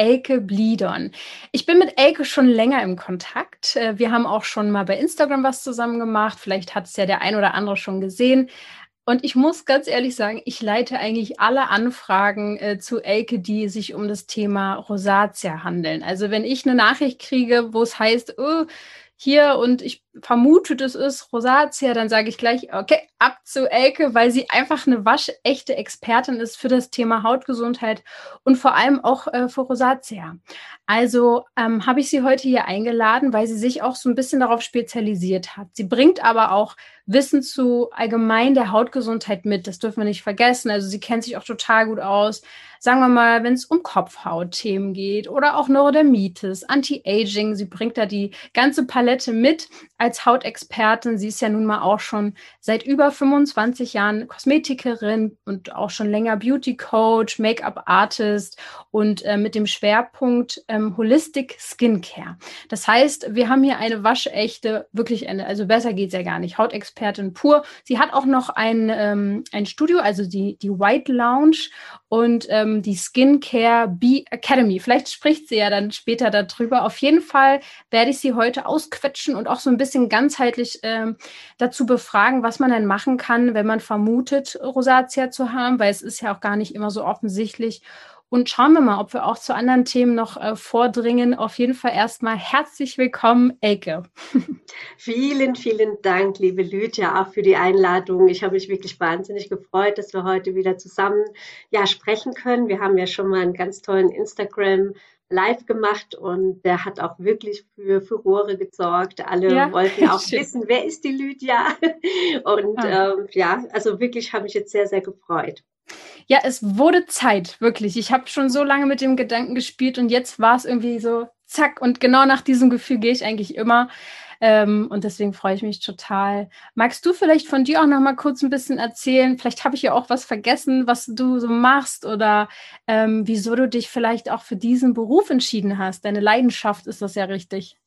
Elke Bliedon. Ich bin mit Elke schon länger im Kontakt. Äh, wir haben auch schon mal bei Instagram was zusammen gemacht. Vielleicht hat es ja der ein oder andere schon gesehen. Und ich muss ganz ehrlich sagen, ich leite eigentlich alle Anfragen äh, zu Elke, die sich um das Thema Rosatia handeln. Also wenn ich eine Nachricht kriege, wo es heißt, oh, hier und ich vermute, das ist Rosatia, dann sage ich gleich, okay, ab zu Elke, weil sie einfach eine waschechte Expertin ist für das Thema Hautgesundheit und vor allem auch äh, für Rosatia. Also ähm, habe ich sie heute hier eingeladen, weil sie sich auch so ein bisschen darauf spezialisiert hat. Sie bringt aber auch Wissen zu allgemein der Hautgesundheit mit. Das dürfen wir nicht vergessen. Also sie kennt sich auch total gut aus. Sagen wir mal, wenn es um Kopfhautthemen geht oder auch Neurodermitis, Anti-Aging. Sie bringt da die ganze Palette mit als Hautexpertin. Sie ist ja nun mal auch schon seit über 25 Jahren Kosmetikerin und auch schon länger Beauty Coach, Make-up Artist und äh, mit dem Schwerpunkt ähm, Holistic Skincare. Das heißt, wir haben hier eine waschechte, wirklich eine, also besser geht's ja gar nicht, Hautexpertin Expertin pur. Sie hat auch noch ein, ähm, ein Studio, also die, die White Lounge und ähm, die Skincare Bee Academy. Vielleicht spricht sie ja dann später darüber. Auf jeden Fall werde ich sie heute ausquetschen und auch so ein bisschen ganzheitlich ähm, dazu befragen, was man denn machen kann, wenn man vermutet, Rosatia zu haben, weil es ist ja auch gar nicht immer so offensichtlich. Und schauen wir mal, ob wir auch zu anderen Themen noch äh, vordringen. Auf jeden Fall erstmal herzlich willkommen, Elke. Vielen, vielen Dank, liebe Lydia, auch für die Einladung. Ich habe mich wirklich wahnsinnig gefreut, dass wir heute wieder zusammen ja, sprechen können. Wir haben ja schon mal einen ganz tollen Instagram live gemacht und der hat auch wirklich für Furore gesorgt. Alle ja, wollten auch schön. wissen, wer ist die Lydia? Und ah. ähm, ja, also wirklich habe ich jetzt sehr, sehr gefreut. Ja, es wurde Zeit, wirklich. Ich habe schon so lange mit dem Gedanken gespielt und jetzt war es irgendwie so, zack. Und genau nach diesem Gefühl gehe ich eigentlich immer. Ähm, und deswegen freue ich mich total. Magst du vielleicht von dir auch noch mal kurz ein bisschen erzählen? Vielleicht habe ich ja auch was vergessen, was du so machst oder ähm, wieso du dich vielleicht auch für diesen Beruf entschieden hast. Deine Leidenschaft ist das ja richtig.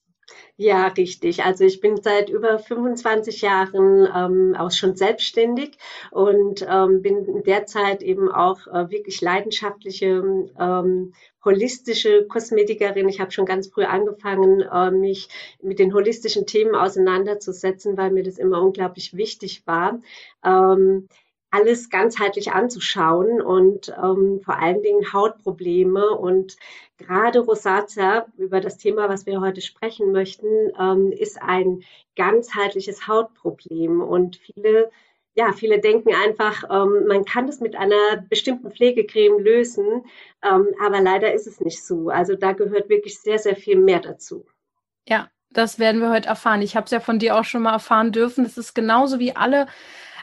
Ja, richtig. Also ich bin seit über 25 Jahren ähm, auch schon selbstständig und ähm, bin derzeit eben auch äh, wirklich leidenschaftliche ähm, holistische Kosmetikerin. Ich habe schon ganz früh angefangen, äh, mich mit den holistischen Themen auseinanderzusetzen, weil mir das immer unglaublich wichtig war. Ähm, alles ganzheitlich anzuschauen und ähm, vor allen Dingen Hautprobleme und gerade Rosacea, über das Thema, was wir heute sprechen möchten, ähm, ist ein ganzheitliches Hautproblem und viele ja, viele denken einfach, ähm, man kann das mit einer bestimmten Pflegecreme lösen, ähm, aber leider ist es nicht so. Also da gehört wirklich sehr, sehr viel mehr dazu. Ja, das werden wir heute erfahren. Ich habe es ja von dir auch schon mal erfahren dürfen. Es ist genauso wie alle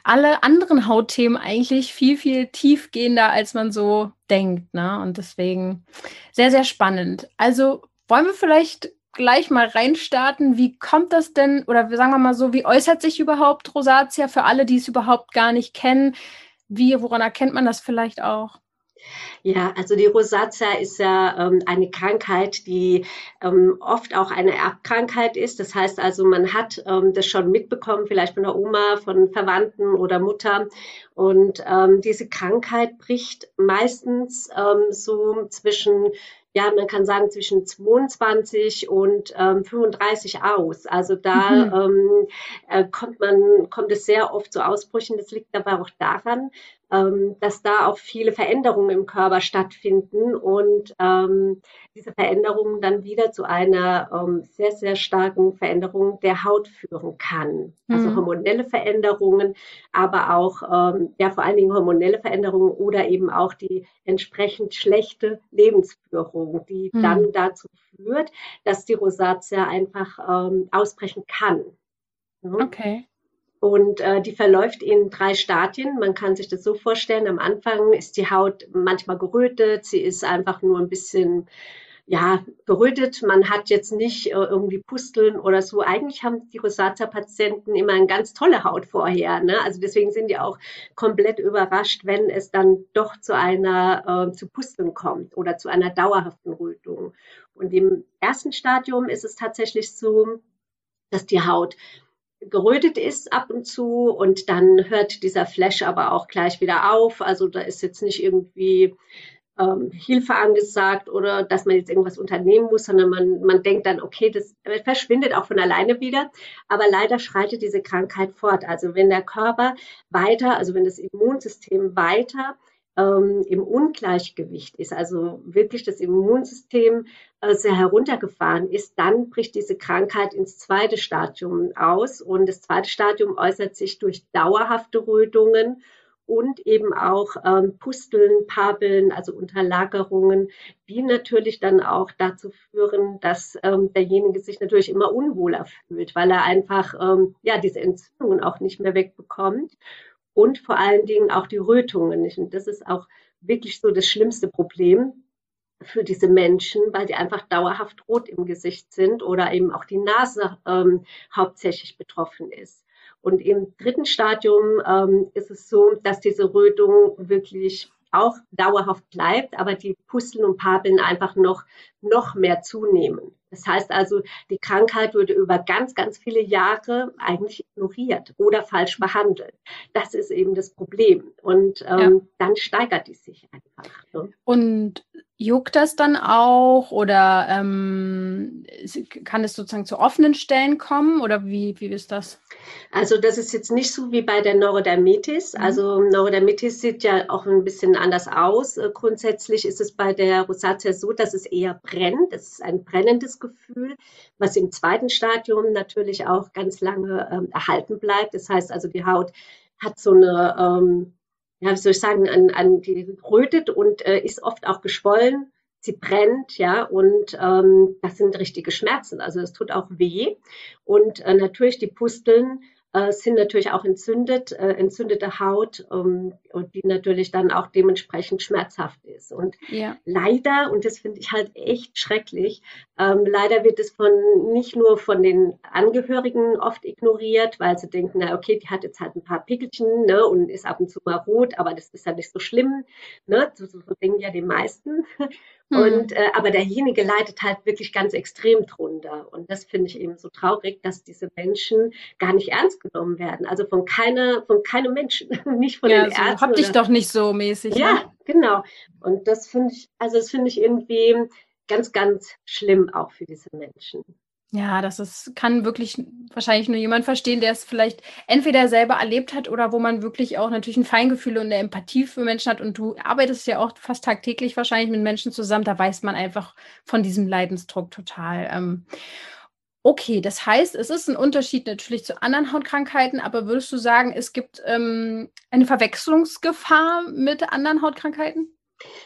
alle anderen Hautthemen eigentlich viel, viel tiefgehender, als man so denkt. Ne? Und deswegen sehr, sehr spannend. Also wollen wir vielleicht gleich mal reinstarten. Wie kommt das denn, oder sagen wir mal so, wie äußert sich überhaupt Rosatia für alle, die es überhaupt gar nicht kennen? Wie, woran erkennt man das vielleicht auch? Ja, also die Rosatia ist ja ähm, eine Krankheit, die ähm, oft auch eine Erbkrankheit ist. Das heißt also, man hat ähm, das schon mitbekommen, vielleicht von der Oma, von Verwandten oder Mutter. Und ähm, diese Krankheit bricht meistens ähm, so zwischen ja, man kann sagen zwischen 22 und ähm, 35 aus. Also da mhm. ähm, äh, kommt man, kommt es sehr oft zu Ausbrüchen. Das liegt aber auch daran, ähm, dass da auch viele Veränderungen im Körper stattfinden und ähm, diese Veränderungen dann wieder zu einer ähm, sehr, sehr starken Veränderung der Haut führen kann. Also mhm. hormonelle Veränderungen, aber auch ähm, ja vor allen Dingen hormonelle Veränderungen oder eben auch die entsprechend schlechte Lebensführung, die mhm. dann dazu führt, dass die Rosatia einfach ähm, ausbrechen kann. Okay. Und äh, die verläuft in drei Stadien. Man kann sich das so vorstellen. Am Anfang ist die Haut manchmal gerötet. Sie ist einfach nur ein bisschen ja, gerötet. Man hat jetzt nicht äh, irgendwie Pusteln oder so. Eigentlich haben die Rosacea-Patienten immer eine ganz tolle Haut vorher. Ne? Also deswegen sind die auch komplett überrascht, wenn es dann doch zu einer, äh, zu Pusteln kommt oder zu einer dauerhaften Rötung. Und im ersten Stadium ist es tatsächlich so, dass die Haut gerötet ist ab und zu und dann hört dieser Flash aber auch gleich wieder auf. Also da ist jetzt nicht irgendwie ähm, Hilfe angesagt oder dass man jetzt irgendwas unternehmen muss, sondern man, man denkt dann, okay, das verschwindet auch von alleine wieder. Aber leider schreitet diese Krankheit fort. Also wenn der Körper weiter, also wenn das Immunsystem weiter ähm, im Ungleichgewicht ist, also wirklich das Immunsystem sehr heruntergefahren ist, dann bricht diese Krankheit ins zweite Stadium aus. Und das zweite Stadium äußert sich durch dauerhafte Rötungen und eben auch ähm, Pusteln, Pabeln, also Unterlagerungen, die natürlich dann auch dazu führen, dass ähm, derjenige sich natürlich immer unwohler fühlt, weil er einfach ähm, ja diese Entzündungen auch nicht mehr wegbekommt und vor allen Dingen auch die Rötungen nicht. Und das ist auch wirklich so das schlimmste Problem für diese Menschen, weil die einfach dauerhaft rot im Gesicht sind oder eben auch die Nase ähm, hauptsächlich betroffen ist. Und im dritten Stadium ähm, ist es so, dass diese Rötung wirklich auch dauerhaft bleibt, aber die Pusteln und Papeln einfach noch, noch mehr zunehmen. Das heißt also, die Krankheit würde über ganz, ganz viele Jahre eigentlich ignoriert oder falsch behandelt. Das ist eben das Problem. Und ähm, ja. dann steigert die sich einfach. Ne? Und Juckt das dann auch oder ähm, kann es sozusagen zu offenen Stellen kommen oder wie, wie ist das? Also das ist jetzt nicht so wie bei der Neurodermitis. Mhm. Also Neurodermitis sieht ja auch ein bisschen anders aus. Äh, grundsätzlich ist es bei der Rosacea so, dass es eher brennt. Es ist ein brennendes Gefühl, was im zweiten Stadium natürlich auch ganz lange ähm, erhalten bleibt. Das heißt also, die Haut hat so eine ähm, ja, wie soll ich sagen, an, an die rötet und äh, ist oft auch geschwollen. Sie brennt, ja, und ähm, das sind richtige Schmerzen. Also es tut auch weh. Und äh, natürlich die Pusteln äh, sind natürlich auch entzündet, äh, entzündete Haut ähm, und die natürlich dann auch dementsprechend schmerzhaft ist. Und ja. leider, und das finde ich halt echt schrecklich, ähm, leider wird es von nicht nur von den Angehörigen oft ignoriert, weil sie denken, na okay, die hat jetzt halt ein paar Pickelchen ne, und ist ab und zu mal rot, aber das ist ja nicht so schlimm. Ne? So, so, so denken ja die meisten. Und äh, aber derjenige leidet halt wirklich ganz extrem drunter. Und das finde ich eben so traurig, dass diese Menschen gar nicht ernst genommen werden. Also von keiner, von keinem Menschen, nicht von ja, den so, Ärzten. Hab dich doch nicht so mäßig. Ja, ne? genau. Und das finde ich, also das finde ich irgendwie ganz, ganz schlimm auch für diese Menschen. Ja, das ist, kann wirklich wahrscheinlich nur jemand verstehen, der es vielleicht entweder selber erlebt hat oder wo man wirklich auch natürlich ein Feingefühl und eine Empathie für Menschen hat. Und du arbeitest ja auch fast tagtäglich wahrscheinlich mit Menschen zusammen. Da weiß man einfach von diesem Leidensdruck total. Ähm, okay, das heißt, es ist ein Unterschied natürlich zu anderen Hautkrankheiten, aber würdest du sagen, es gibt ähm, eine Verwechslungsgefahr mit anderen Hautkrankheiten?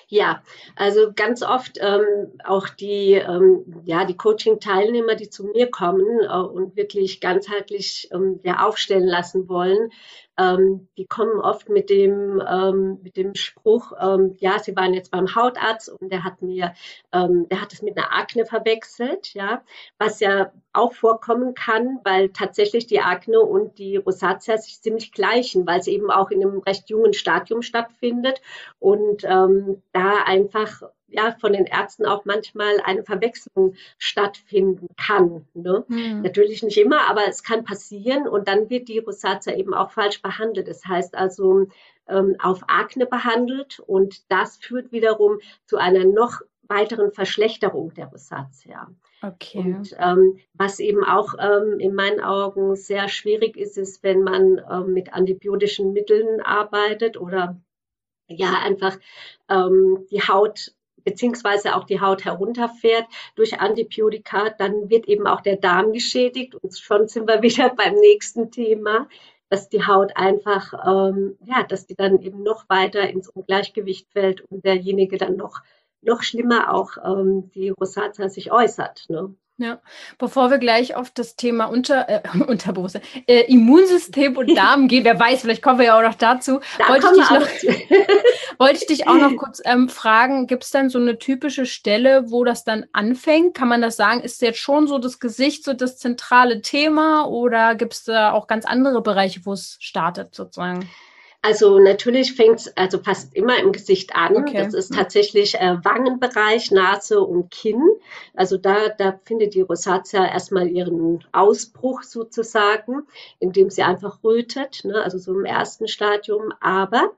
Ja, also ganz oft ähm, auch die, ähm, ja, die Coaching-Teilnehmer, die zu mir kommen äh, und wirklich ganzheitlich ähm, ja, aufstellen lassen wollen, ähm, die kommen oft mit dem, ähm, mit dem Spruch, ähm, ja, sie waren jetzt beim Hautarzt und der hat mir, ähm, der hat es mit einer Akne verwechselt, ja, was ja auch vorkommen kann, weil tatsächlich die Akne und die Rosacea sich ziemlich gleichen, weil es eben auch in einem recht jungen Stadium stattfindet. Und ähm, da einfach ja von den Ärzten auch manchmal eine Verwechslung stattfinden kann. Ne? Mhm. Natürlich nicht immer, aber es kann passieren und dann wird die Rosacea eben auch falsch behandelt. Das heißt also ähm, auf Akne behandelt und das führt wiederum zu einer noch weiteren Verschlechterung der Rosacea. Okay. Und ähm, was eben auch ähm, in meinen Augen sehr schwierig ist, ist, wenn man ähm, mit antibiotischen Mitteln arbeitet oder ja einfach ähm, die Haut beziehungsweise auch die Haut herunterfährt durch Antibiotika, dann wird eben auch der Darm geschädigt und schon sind wir wieder beim nächsten Thema, dass die Haut einfach, ähm, ja, dass die dann eben noch weiter ins Ungleichgewicht fällt und derjenige dann noch noch schlimmer auch ähm, die Rosacea sich äußert. Ne? Ja, bevor wir gleich auf das Thema Unter, äh, Unterbewusstsein, äh, Immunsystem und Darm gehen, wer weiß, vielleicht kommen wir ja auch noch dazu. Da wollte, ich dich noch, wollte ich dich auch noch kurz ähm, fragen, gibt es dann so eine typische Stelle, wo das dann anfängt? Kann man das sagen, ist jetzt schon so das Gesicht so das zentrale Thema oder gibt es da auch ganz andere Bereiche, wo es startet sozusagen? Also natürlich fängt es also fast immer im Gesicht an. Okay. Das ist tatsächlich äh, Wangenbereich, Nase und Kinn. Also da, da findet die Rosatia erstmal ihren Ausbruch sozusagen, indem sie einfach rötet, ne? also so im ersten Stadium. Aber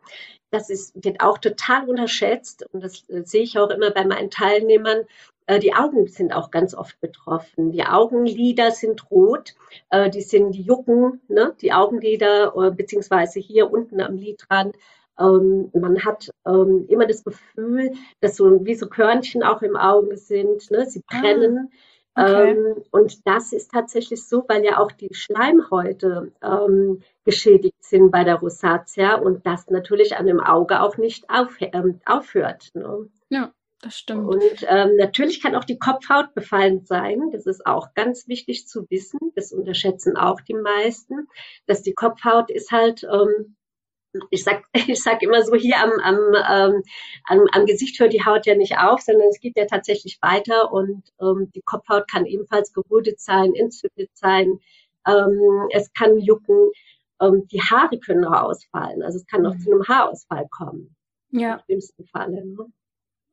das ist, wird auch total unterschätzt und das äh, sehe ich auch immer bei meinen Teilnehmern. Äh, die Augen sind auch ganz oft betroffen. Die Augenlider sind rot, äh, die sind die jucken, ne? die Augenlider, äh, beziehungsweise hier unten am Lidrand. Ähm, man hat ähm, immer das Gefühl, dass so wie so Körnchen auch im Auge sind, ne? sie ah, brennen. Ah, okay. ähm, und das ist tatsächlich so, weil ja auch die Schleimhäute geschädigt sind bei der Rosatia und das natürlich an dem Auge auch nicht auf, aufhört. Ne? Ja. Das stimmt. Und ähm, natürlich kann auch die Kopfhaut befallen sein. Das ist auch ganz wichtig zu wissen. Das unterschätzen auch die meisten, dass die Kopfhaut ist halt, ähm, ich sag, ich sag immer so hier am, am, ähm, am, am Gesicht hört die Haut ja nicht auf, sondern es geht ja tatsächlich weiter und ähm, die Kopfhaut kann ebenfalls gerötet sein, entzündet sein. Ähm, es kann jucken. Ähm, die Haare können auch ausfallen. Also es kann auch mhm. zu einem Haarausfall kommen. Ja. Im schlimmsten Falle. Ne?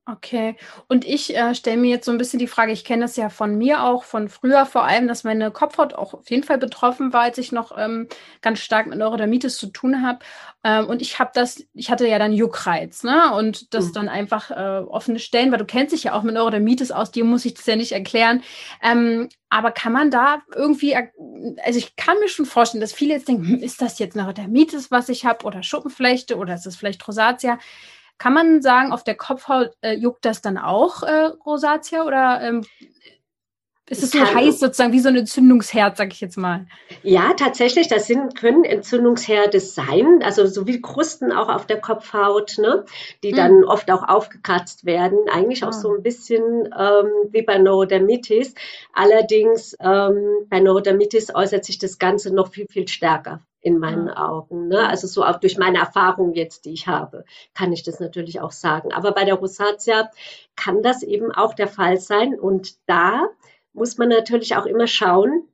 Okay. Und ich äh, stelle mir jetzt so ein bisschen die Frage, ich kenne das ja von mir auch, von früher vor allem, dass meine Kopfhaut auch auf jeden Fall betroffen war, als ich noch ähm, ganz stark mit Neurodermitis zu tun habe. Ähm, und ich habe das, ich hatte ja dann Juckreiz, ne? Und das mhm. dann einfach äh, offene Stellen, weil du kennst dich ja auch mit Neurodermitis aus, dir muss ich das ja nicht erklären. Ähm, aber kann man da irgendwie, also ich kann mir schon vorstellen, dass viele jetzt denken, hm, ist das jetzt Neurodermitis, was ich habe, oder Schuppenflechte, oder ist das vielleicht Rosatia? Kann man sagen, auf der Kopfhaut äh, juckt das dann auch äh, Rosatia oder ähm, ist es so heiß sozusagen wie so ein Entzündungsherd, sag ich jetzt mal? Ja, tatsächlich, das sind, können Entzündungsherde sein, also so wie Krusten auch auf der Kopfhaut, ne, die mhm. dann oft auch aufgekratzt werden. Eigentlich oh. auch so ah. ein bisschen ähm, wie bei Neurodermitis. Allerdings ähm, bei Neurodermitis äußert sich das Ganze noch viel, viel stärker in meinen. Augen. Ne? Also so auch durch meine Erfahrung jetzt, die ich habe, kann ich das natürlich auch sagen. Aber bei der Rosatia kann das eben auch der Fall sein. Und da muss man natürlich auch immer schauen,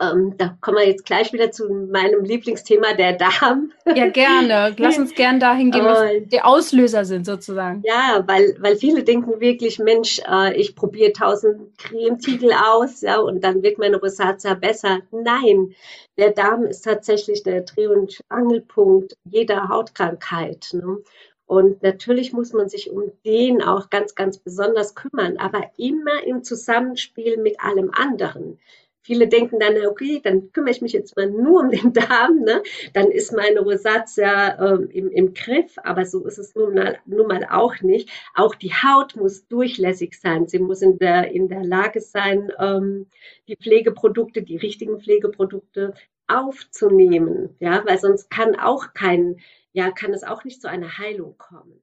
ähm, da kommen wir jetzt gleich wieder zu meinem Lieblingsthema, der Darm. Ja, gerne. Lass uns gern dahin gehen, was die Auslöser sind sozusagen. Ja, weil, weil viele denken wirklich, Mensch, äh, ich probiere tausend Cremetiegel aus, ja, und dann wird meine Rosatia besser. Nein, der Darm ist tatsächlich der Dreh- und Angelpunkt jeder Hautkrankheit. Ne? Und natürlich muss man sich um den auch ganz, ganz besonders kümmern, aber immer im Zusammenspiel mit allem anderen. Viele denken dann, okay, dann kümmere ich mich jetzt mal nur um den Darm, ne? dann ist meine Rosatia ähm, im, im Griff, aber so ist es nun mal, nun mal auch nicht. Auch die Haut muss durchlässig sein, sie muss in der, in der Lage sein, ähm, die Pflegeprodukte, die richtigen Pflegeprodukte aufzunehmen, ja, weil sonst kann auch kein, ja, kann es auch nicht zu einer Heilung kommen.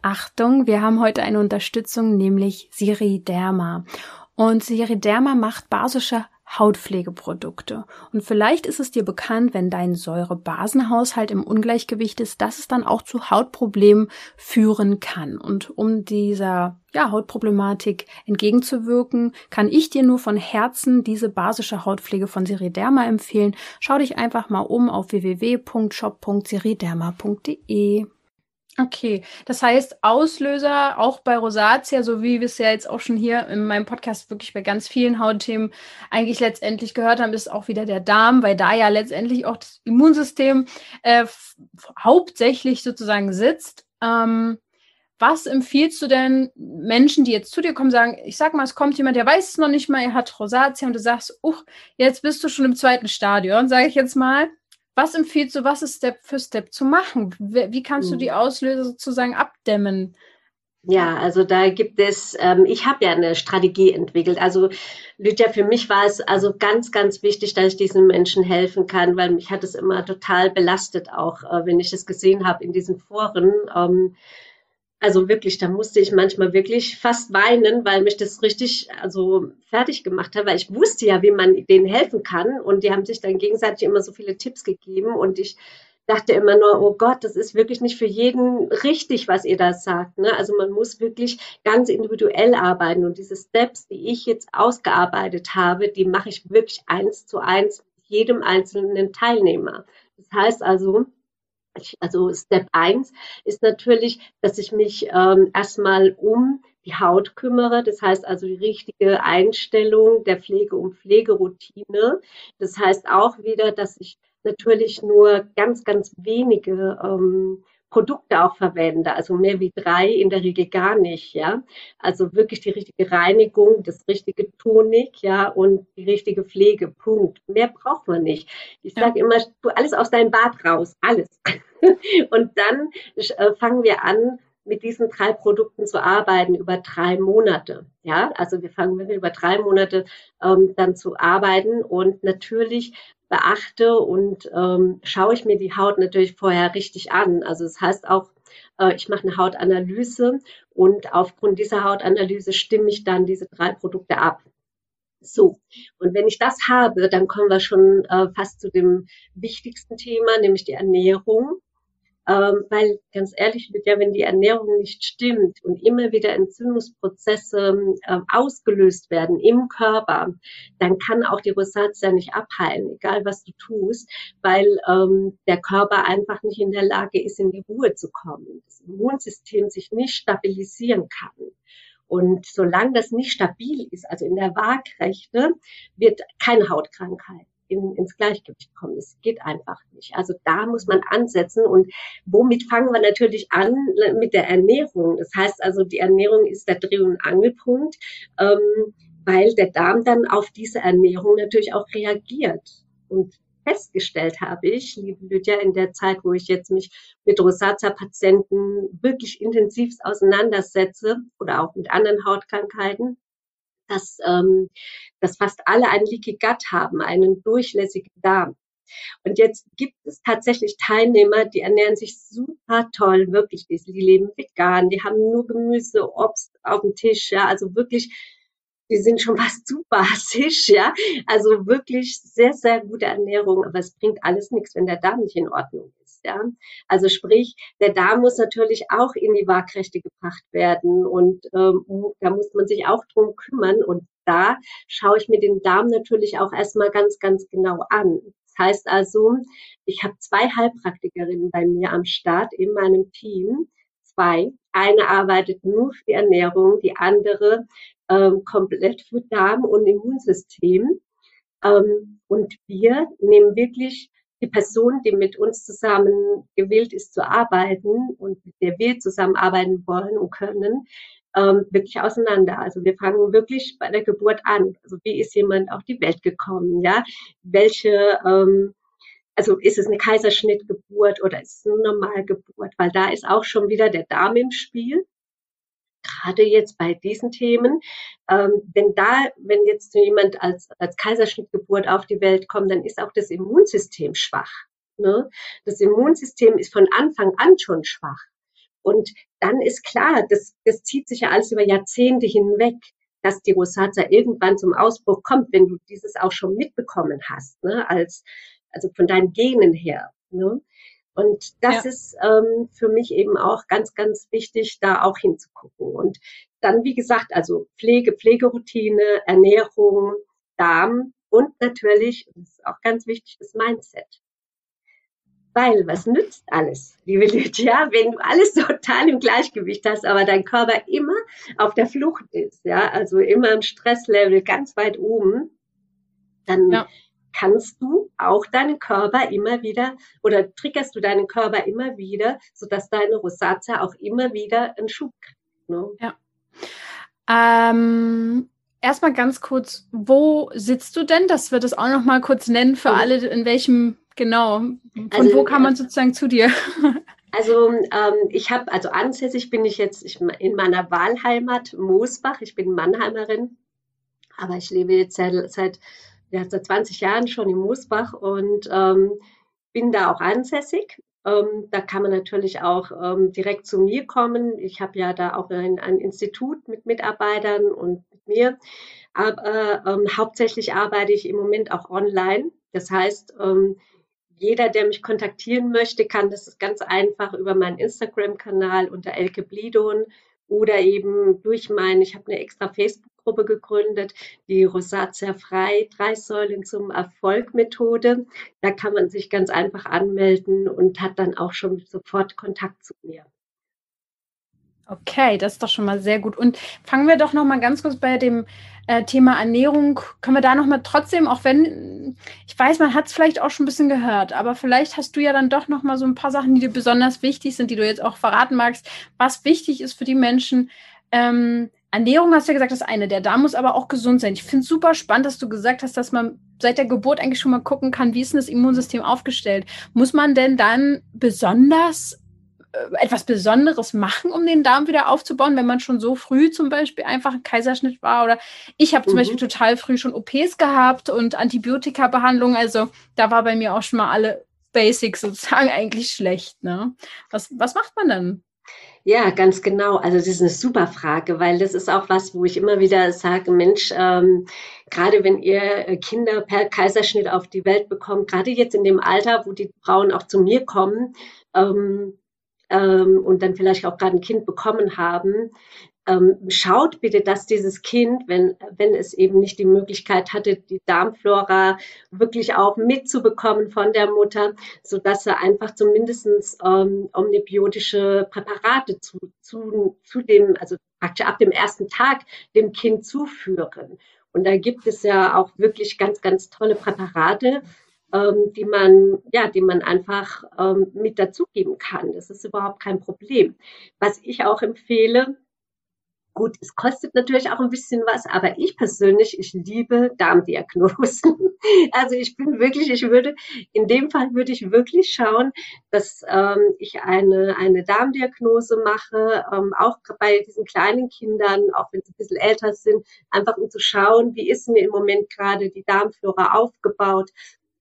Achtung, wir haben heute eine Unterstützung, nämlich Siriderma. Und Seriderma macht basische Hautpflegeprodukte. Und vielleicht ist es dir bekannt, wenn dein Säurebasenhaushalt im Ungleichgewicht ist, dass es dann auch zu Hautproblemen führen kann. Und um dieser ja, Hautproblematik entgegenzuwirken, kann ich dir nur von Herzen diese basische Hautpflege von Seriderma empfehlen. Schau dich einfach mal um auf www.shop.seriderma.de. Okay, das heißt Auslöser auch bei Rosatia, so wie wir es ja jetzt auch schon hier in meinem Podcast wirklich bei ganz vielen Hautthemen eigentlich letztendlich gehört haben, ist auch wieder der Darm, weil da ja letztendlich auch das Immunsystem äh, hauptsächlich sozusagen sitzt. Ähm, was empfiehlst du denn Menschen, die jetzt zu dir kommen, sagen, ich sag mal, es kommt jemand, der weiß es noch nicht mal, er hat Rosatia und du sagst, uch, jetzt bist du schon im zweiten Stadion, sage ich jetzt mal. Was empfiehlst du, was ist Step für Step zu machen? Wie kannst du die hm. Auslöser sozusagen abdämmen? Ja, also da gibt es, ähm, ich habe ja eine Strategie entwickelt. Also Lydia, für mich war es also ganz, ganz wichtig, dass ich diesen Menschen helfen kann, weil mich hat es immer total belastet, auch äh, wenn ich es gesehen habe in diesen Foren. Ähm, Also wirklich, da musste ich manchmal wirklich fast weinen, weil mich das richtig also fertig gemacht hat, weil ich wusste ja, wie man denen helfen kann und die haben sich dann gegenseitig immer so viele Tipps gegeben und ich dachte immer nur, oh Gott, das ist wirklich nicht für jeden richtig, was ihr da sagt. Ne? Also man muss wirklich ganz individuell arbeiten und diese Steps, die ich jetzt ausgearbeitet habe, die mache ich wirklich eins zu eins mit jedem einzelnen Teilnehmer. Das heißt also, also Step eins ist natürlich, dass ich mich ähm, erstmal um die Haut kümmere. Das heißt also die richtige Einstellung der Pflege- und Pflegeroutine. Das heißt auch wieder, dass ich natürlich nur ganz, ganz wenige ähm, Produkte auch verwende, also mehr wie drei in der Regel gar nicht, ja. Also wirklich die richtige Reinigung, das richtige Tonik, ja, und die richtige Pflege, Punkt. Mehr braucht man nicht. Ich sage ja. immer, tu alles aus deinem Bad raus, alles. und dann äh, fangen wir an, mit diesen drei Produkten zu arbeiten über drei Monate. Ja, also wir fangen über drei Monate ähm, dann zu arbeiten und natürlich beachte und ähm, schaue ich mir die Haut natürlich vorher richtig an. Also das heißt auch, äh, ich mache eine Hautanalyse und aufgrund dieser Hautanalyse stimme ich dann diese drei Produkte ab. So, und wenn ich das habe, dann kommen wir schon äh, fast zu dem wichtigsten Thema, nämlich die Ernährung. Ähm, weil ganz ehrlich, ja, wenn die Ernährung nicht stimmt und immer wieder Entzündungsprozesse äh, ausgelöst werden im Körper, dann kann auch die Rosatia nicht abheilen, egal was du tust, weil ähm, der Körper einfach nicht in der Lage ist, in die Ruhe zu kommen, das Immunsystem sich nicht stabilisieren kann. Und solange das nicht stabil ist, also in der Waagrechte, wird keine Hautkrankheit in, ins Gleichgewicht kommen. Es geht einfach nicht. Also da muss man ansetzen. Und womit fangen wir natürlich an? Mit der Ernährung. Das heißt also, die Ernährung ist der Dreh- und Angelpunkt, ähm, weil der Darm dann auf diese Ernährung natürlich auch reagiert. Und festgestellt habe ich, liebe Lydia, in der Zeit, wo ich jetzt mich mit Rosacea-Patienten wirklich intensiv auseinandersetze oder auch mit anderen Hautkrankheiten, dass, ähm, dass fast alle ein Leaky Gut haben, einen durchlässigen Darm. Und jetzt gibt es tatsächlich Teilnehmer, die ernähren sich super toll, wirklich. Die, die leben vegan, die haben nur Gemüse, Obst auf dem Tisch, ja, also wirklich die sind schon fast zu basisch, ja. Also wirklich sehr, sehr gute Ernährung, aber es bringt alles nichts, wenn der Darm nicht in Ordnung ist, ja. Also sprich, der Darm muss natürlich auch in die Waagrechte gebracht werden und ähm, da muss man sich auch drum kümmern und da schaue ich mir den Darm natürlich auch erstmal ganz, ganz genau an. Das heißt also, ich habe zwei Heilpraktikerinnen bei mir am Start in meinem Team, zwei. Eine arbeitet nur für die Ernährung, die andere ähm, komplett für Darm und Immunsystem. Ähm, und wir nehmen wirklich die Person, die mit uns zusammen gewillt ist zu arbeiten und mit der wir zusammenarbeiten wollen und können, ähm, wirklich auseinander. Also wir fangen wirklich bei der Geburt an. Also wie ist jemand auf die Welt gekommen? Ja, welche ähm, also ist es eine Kaiserschnittgeburt oder ist es eine Normalgeburt? Weil da ist auch schon wieder der Darm im Spiel gerade jetzt bei diesen Themen, ähm, wenn da, wenn jetzt jemand als, als Kaiserschnittgeburt auf die Welt kommt, dann ist auch das Immunsystem schwach. Ne? Das Immunsystem ist von Anfang an schon schwach. Und dann ist klar, das, das zieht sich ja alles über Jahrzehnte hinweg, dass die Rosacea irgendwann zum Ausbruch kommt, wenn du dieses auch schon mitbekommen hast, ne? als, also von deinen Genen her. Ne? Und das ja. ist ähm, für mich eben auch ganz, ganz wichtig, da auch hinzugucken. Und dann, wie gesagt, also Pflege, Pflegeroutine, Ernährung, Darm und natürlich, das ist auch ganz wichtig, das Mindset. Weil was nützt alles, liebe Lydia, wenn du alles total im Gleichgewicht hast, aber dein Körper immer auf der Flucht ist, ja, also immer im Stresslevel ganz weit oben, dann ja kannst du auch deinen Körper immer wieder oder triggerst du deinen Körper immer wieder, sodass deine Rosacea auch immer wieder einen Schub kriegt. Ne? Ja. Ähm, erstmal ganz kurz, wo sitzt du denn? Das wird es auch noch mal kurz nennen für alle, in welchem, genau, von also, wo kann man sozusagen zu dir? Also ähm, ich habe, also ansässig bin ich jetzt ich, in meiner Wahlheimat Moosbach. Ich bin Mannheimerin, aber ich lebe jetzt seit, seit ja, seit 20 Jahren schon in Moosbach und ähm, bin da auch ansässig. Ähm, da kann man natürlich auch ähm, direkt zu mir kommen. Ich habe ja da auch ein, ein, Institut mit Mitarbeitern und mit mir. Aber ähm, hauptsächlich arbeite ich im Moment auch online. Das heißt, ähm, jeder, der mich kontaktieren möchte, kann das ganz einfach über meinen Instagram-Kanal unter Elke Blidon oder eben durch meinen, ich habe eine extra Facebook-Gruppe gegründet, die Rosatia Frei, drei Säulen zum Erfolg Methode. Da kann man sich ganz einfach anmelden und hat dann auch schon sofort Kontakt zu mir. Okay, das ist doch schon mal sehr gut. Und fangen wir doch noch mal ganz kurz bei dem äh, Thema Ernährung. Können wir da noch mal trotzdem, auch wenn ich weiß, man hat es vielleicht auch schon ein bisschen gehört, aber vielleicht hast du ja dann doch noch mal so ein paar Sachen, die dir besonders wichtig sind, die du jetzt auch verraten magst, was wichtig ist für die Menschen. Ähm, Ernährung hast du ja gesagt, das eine. Der Darm muss aber auch gesund sein. Ich finde es super spannend, dass du gesagt hast, dass man seit der Geburt eigentlich schon mal gucken kann, wie ist denn das Immunsystem aufgestellt. Muss man denn dann besonders etwas Besonderes machen, um den Darm wieder aufzubauen, wenn man schon so früh zum Beispiel einfach ein Kaiserschnitt war? Oder ich habe zum mhm. Beispiel total früh schon OPs gehabt und Antibiotika-Behandlung. Also da war bei mir auch schon mal alle Basics sozusagen eigentlich schlecht. Ne? Was, was macht man dann? Ja, ganz genau. Also das ist eine super Frage, weil das ist auch was, wo ich immer wieder sage, Mensch, ähm, gerade wenn ihr Kinder per Kaiserschnitt auf die Welt bekommt, gerade jetzt in dem Alter, wo die Frauen auch zu mir kommen, ähm, ähm, und dann vielleicht auch gerade ein Kind bekommen haben, ähm, schaut bitte, dass dieses Kind, wenn, wenn es eben nicht die Möglichkeit hatte, die Darmflora wirklich auch mitzubekommen von der Mutter, so dass er einfach zumindestens ähm, omnibiotische Präparate zu, zu, zu dem, also praktisch ab dem ersten Tag dem Kind zuführen. Und da gibt es ja auch wirklich ganz, ganz tolle Präparate, ähm, die man, ja, die man einfach ähm, mit dazugeben kann. Das ist überhaupt kein Problem. Was ich auch empfehle, Gut, es kostet natürlich auch ein bisschen was, aber ich persönlich, ich liebe Darmdiagnosen. Also ich bin wirklich, ich würde, in dem Fall würde ich wirklich schauen, dass ähm, ich eine, eine Darmdiagnose mache, ähm, auch bei diesen kleinen Kindern, auch wenn sie ein bisschen älter sind, einfach um zu schauen, wie ist mir im Moment gerade die Darmflora aufgebaut,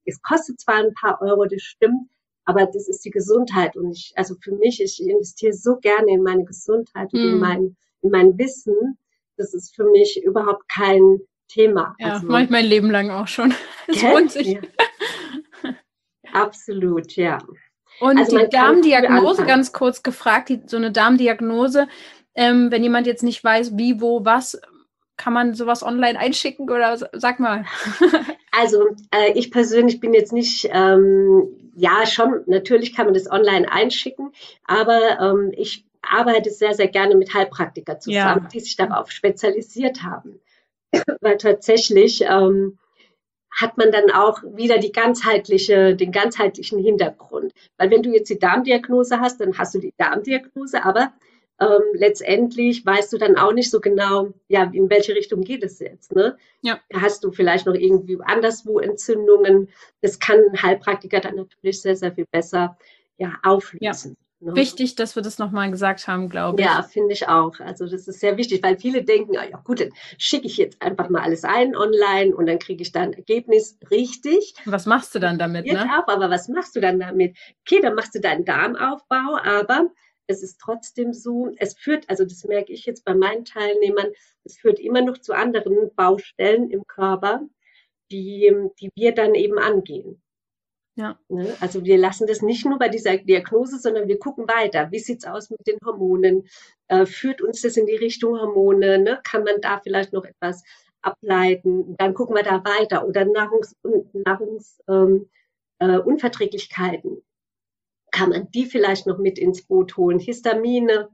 es kostet zwar ein paar Euro, das stimmt, aber das ist die Gesundheit. Und ich, also für mich, ich investiere so gerne in meine Gesundheit und in, hm. mein, in mein Wissen. Das ist für mich überhaupt kein Thema. Ja, also, mache ich mein Leben lang auch schon. Es lohnt sich. Ja. Absolut, ja. Und also die Darmdiagnose, ganz kurz gefragt, die, so eine Darmdiagnose, ähm, wenn jemand jetzt nicht weiß, wie, wo, was, kann man sowas online einschicken oder sag mal? also äh, ich persönlich bin jetzt nicht, ähm, ja schon, natürlich kann man das online einschicken, aber ähm, ich arbeite sehr, sehr gerne mit Heilpraktikern zusammen, ja. die sich darauf spezialisiert haben. Weil tatsächlich ähm, hat man dann auch wieder die ganzheitliche, den ganzheitlichen Hintergrund. Weil wenn du jetzt die Darmdiagnose hast, dann hast du die Darmdiagnose, aber ähm, letztendlich weißt du dann auch nicht so genau, ja, in welche Richtung geht es jetzt. Ne? Ja. Hast du vielleicht noch irgendwie anderswo Entzündungen? Das kann ein Heilpraktiker dann natürlich sehr, sehr viel besser ja, auflösen. Ja. Ne? Wichtig, dass wir das nochmal gesagt haben, glaube ich. Ja, finde ich auch. Also das ist sehr wichtig, weil viele denken, ja gut, dann schicke ich jetzt einfach mal alles ein online und dann kriege ich dann ein Ergebnis richtig. Was machst du dann damit? Jetzt ne? auch, aber was machst du dann damit? Okay, dann machst du deinen Darmaufbau, aber es ist trotzdem so, es führt, also das merke ich jetzt bei meinen Teilnehmern, es führt immer noch zu anderen Baustellen im Körper, die, die wir dann eben angehen. Ja. Ne? Also wir lassen das nicht nur bei dieser Diagnose, sondern wir gucken weiter. Wie sieht es aus mit den Hormonen? Äh, führt uns das in die Richtung Hormone? Ne? Kann man da vielleicht noch etwas ableiten? Dann gucken wir da weiter. Oder Nahrungsunverträglichkeiten. Nahrungs, äh, äh, kann man die vielleicht noch mit ins Boot holen? Histamine,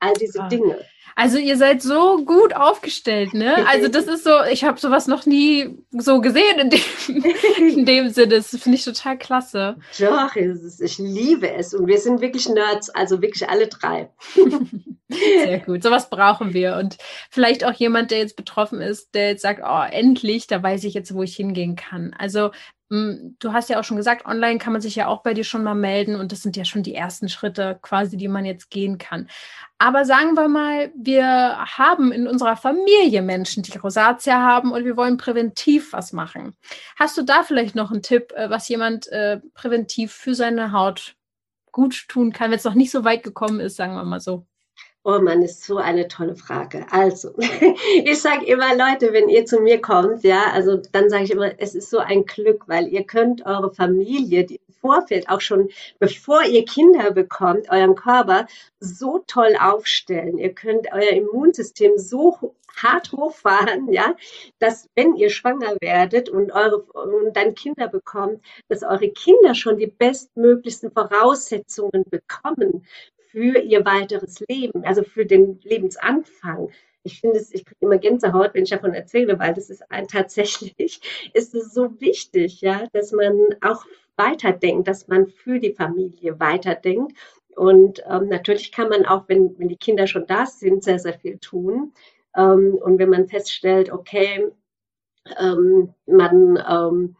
all diese ah. Dinge. Also ihr seid so gut aufgestellt, ne? Also das ist so, ich habe sowas noch nie so gesehen in dem, in dem Sinne. Das finde ich total klasse. Doch, ich liebe es. Und wir sind wirklich Nerds, also wirklich alle drei. Sehr gut. Sowas brauchen wir. Und vielleicht auch jemand, der jetzt betroffen ist, der jetzt sagt, oh, endlich, da weiß ich jetzt, wo ich hingehen kann. Also du hast ja auch schon gesagt, online kann man sich ja auch bei dir schon mal melden und das sind ja schon die ersten Schritte quasi, die man jetzt gehen kann. Aber sagen wir mal, wir haben in unserer Familie Menschen, die Rosatia haben und wir wollen präventiv was machen. Hast du da vielleicht noch einen Tipp, äh, was jemand äh, präventiv für seine Haut gut tun kann, wenn es noch nicht so weit gekommen ist, sagen wir mal so? Oh Mann, ist so eine tolle Frage. Also, ich sage immer, Leute, wenn ihr zu mir kommt, ja, also dann sage ich immer, es ist so ein Glück, weil ihr könnt eure Familie, die im Vorfeld auch schon, bevor ihr Kinder bekommt, euren Körper so toll aufstellen. Ihr könnt euer Immunsystem so hart hochfahren, ja, dass wenn ihr schwanger werdet und eure und dann Kinder bekommt, dass eure Kinder schon die bestmöglichsten Voraussetzungen bekommen für ihr weiteres Leben, also für den Lebensanfang. Ich finde es, ich kriege immer Gänsehaut, wenn ich davon erzähle, weil das ist ein, tatsächlich, ist es so wichtig, ja, dass man auch weiterdenkt, dass man für die Familie weiterdenkt. Und ähm, natürlich kann man auch, wenn, wenn die Kinder schon da sind, sehr, sehr viel tun. Ähm, und wenn man feststellt, okay, ähm, man ähm,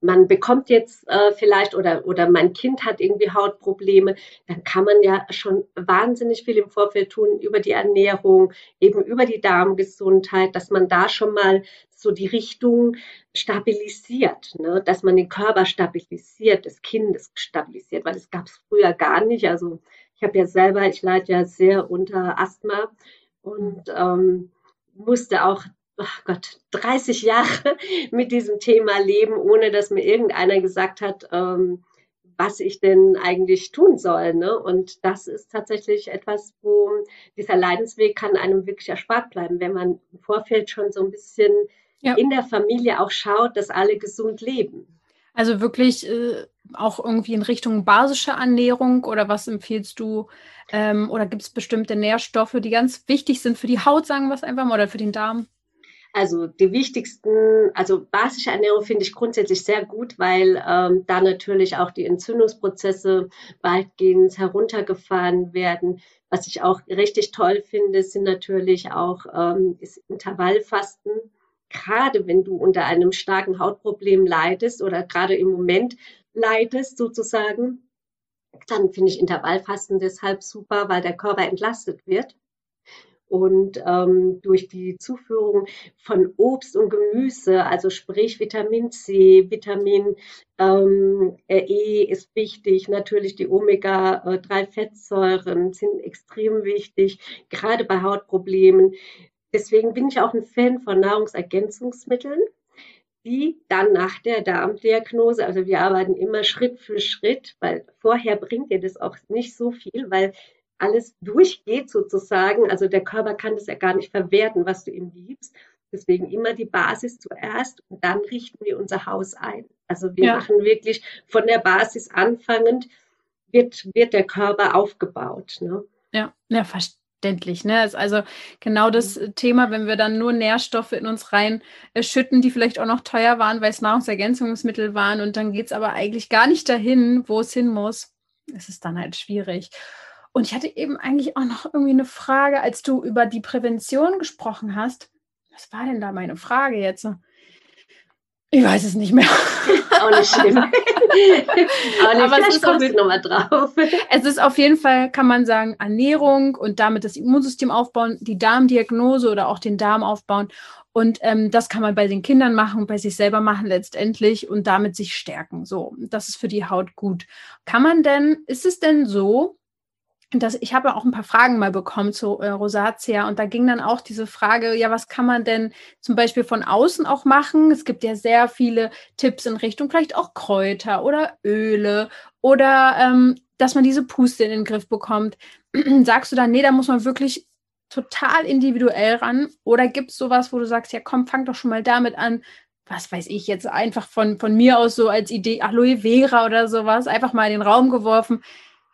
man bekommt jetzt äh, vielleicht oder, oder mein Kind hat irgendwie Hautprobleme, dann kann man ja schon wahnsinnig viel im Vorfeld tun über die Ernährung, eben über die Darmgesundheit, dass man da schon mal so die Richtung stabilisiert, ne? dass man den Körper stabilisiert, des Kindes stabilisiert, weil das gab es früher gar nicht. Also ich habe ja selber, ich leide ja sehr unter Asthma und ähm, musste auch ach Gott, 30 Jahre mit diesem Thema leben, ohne dass mir irgendeiner gesagt hat, ähm, was ich denn eigentlich tun soll. Ne? Und das ist tatsächlich etwas, wo dieser Leidensweg kann einem wirklich erspart bleiben, wenn man im Vorfeld schon so ein bisschen ja. in der Familie auch schaut, dass alle gesund leben. Also wirklich äh, auch irgendwie in Richtung basische Ernährung oder was empfiehlst du? Ähm, oder gibt es bestimmte Nährstoffe, die ganz wichtig sind für die Haut, sagen wir es einfach mal, oder für den Darm? Also die wichtigsten, also basische Ernährung finde ich grundsätzlich sehr gut, weil ähm, da natürlich auch die Entzündungsprozesse weitgehend heruntergefahren werden. Was ich auch richtig toll finde, sind natürlich auch ähm, ist Intervallfasten. Gerade wenn du unter einem starken Hautproblem leidest oder gerade im Moment leidest sozusagen, dann finde ich Intervallfasten deshalb super, weil der Körper entlastet wird und ähm, durch die Zuführung von Obst und Gemüse, also sprich Vitamin C, Vitamin ähm, E ist wichtig, natürlich die Omega-3-Fettsäuren sind extrem wichtig, gerade bei Hautproblemen. Deswegen bin ich auch ein Fan von Nahrungsergänzungsmitteln die dann nach der Darmdiagnose, also wir arbeiten immer Schritt für Schritt, weil vorher bringt dir das auch nicht so viel, weil alles durchgeht sozusagen. Also der Körper kann das ja gar nicht verwerten, was du ihm gibst. Deswegen immer die Basis zuerst und dann richten wir unser Haus ein. Also wir ja. machen wirklich von der Basis anfangend, wird, wird der Körper aufgebaut. Ne? Ja, ja, verständlich. Ne? Also genau das mhm. Thema, wenn wir dann nur Nährstoffe in uns rein äh, schütten, die vielleicht auch noch teuer waren, weil es Nahrungsergänzungsmittel waren und dann geht es aber eigentlich gar nicht dahin, wo es hin muss. Es ist dann halt schwierig. Und ich hatte eben eigentlich auch noch irgendwie eine Frage, als du über die Prävention gesprochen hast. Was war denn da meine Frage jetzt? Ich weiß es nicht mehr. Auch nicht schlimm. Auch nicht, Aber es ist auf, nochmal drauf. Es ist auf jeden Fall, kann man sagen, Ernährung und damit das Immunsystem aufbauen, die Darmdiagnose oder auch den Darm aufbauen. Und ähm, das kann man bei den Kindern machen und bei sich selber machen letztendlich und damit sich stärken. So, das ist für die Haut gut. Kann man denn, ist es denn so, das, ich habe auch ein paar Fragen mal bekommen zu äh, Rosatia und da ging dann auch diese Frage, ja, was kann man denn zum Beispiel von außen auch machen? Es gibt ja sehr viele Tipps in Richtung vielleicht auch Kräuter oder Öle oder ähm, dass man diese Puste in den Griff bekommt. Sagst du dann, nee, da muss man wirklich total individuell ran? Oder gibt es sowas, wo du sagst, ja komm, fang doch schon mal damit an, was weiß ich jetzt einfach von, von mir aus so als Idee Aloe Vera oder sowas, einfach mal in den Raum geworfen.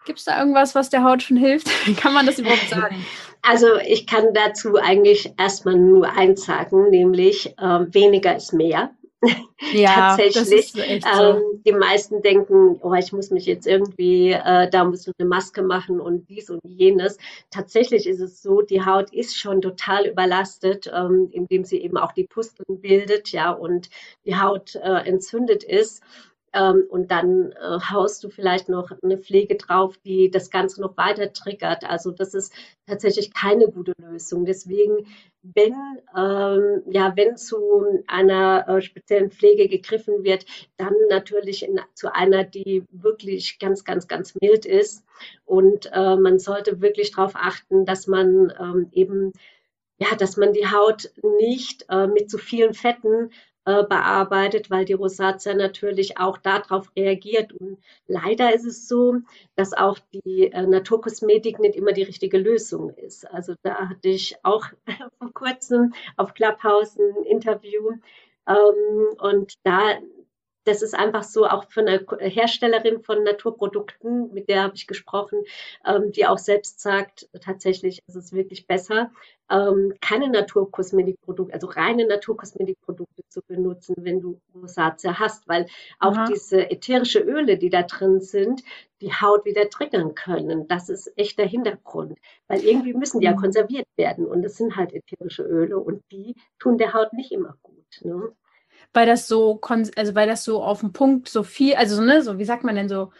Gibt es da irgendwas, was der Haut schon hilft? kann man das überhaupt sagen? Also ich kann dazu eigentlich erstmal nur eins sagen, nämlich ähm, weniger ist mehr. Ja, tatsächlich. So. Ähm, die meisten denken, oh, ich muss mich jetzt irgendwie, äh, da muss ich eine Maske machen und dies und jenes. Tatsächlich ist es so, die Haut ist schon total überlastet, ähm, indem sie eben auch die Pusteln bildet, ja, und die Haut äh, entzündet ist. Ähm, und dann äh, haust du vielleicht noch eine Pflege drauf, die das Ganze noch weiter triggert. Also das ist tatsächlich keine gute Lösung. Deswegen, wenn ähm, ja, wenn zu einer äh, speziellen Pflege gegriffen wird, dann natürlich in, zu einer, die wirklich ganz, ganz, ganz mild ist. Und äh, man sollte wirklich darauf achten, dass man ähm, eben ja, dass man die Haut nicht äh, mit zu vielen Fetten äh, bearbeitet, weil die Rosatia natürlich auch darauf reagiert. Und leider ist es so, dass auch die äh, Naturkosmetik nicht immer die richtige Lösung ist. Also da hatte ich auch vor kurzem auf Clubhouse ein Interview ähm, und da das ist einfach so, auch von einer Herstellerin von Naturprodukten, mit der habe ich gesprochen, ähm, die auch selbst sagt, tatsächlich ist es wirklich besser, ähm, keine Naturkosmetikprodukte, also reine Naturkosmetikprodukte zu benutzen, wenn du Rosatia hast, weil auch Aha. diese ätherische Öle, die da drin sind, die Haut wieder triggern können. Das ist echt der Hintergrund, weil irgendwie müssen die ja mhm. konserviert werden und es sind halt ätherische Öle und die tun der Haut nicht immer gut. Ne? Weil das so, also weil das so auf den Punkt so viel, also ne, so, wie sagt man denn so,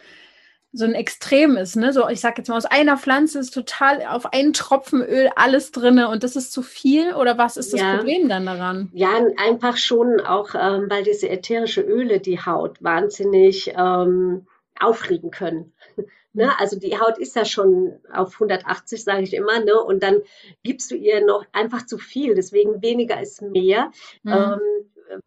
so ein Extrem ist, ne? So, ich sag jetzt mal, aus einer Pflanze ist total auf einen Tropfen Öl alles drin und das ist zu viel oder was ist das ja. Problem dann daran? Ja, einfach schon auch, ähm, weil diese ätherische Öle die Haut wahnsinnig ähm, aufregen können. Ne? Mhm. Also die Haut ist ja schon auf 180, sage ich immer, ne? Und dann gibst du ihr noch einfach zu viel. Deswegen weniger ist mehr. Mhm. Ähm,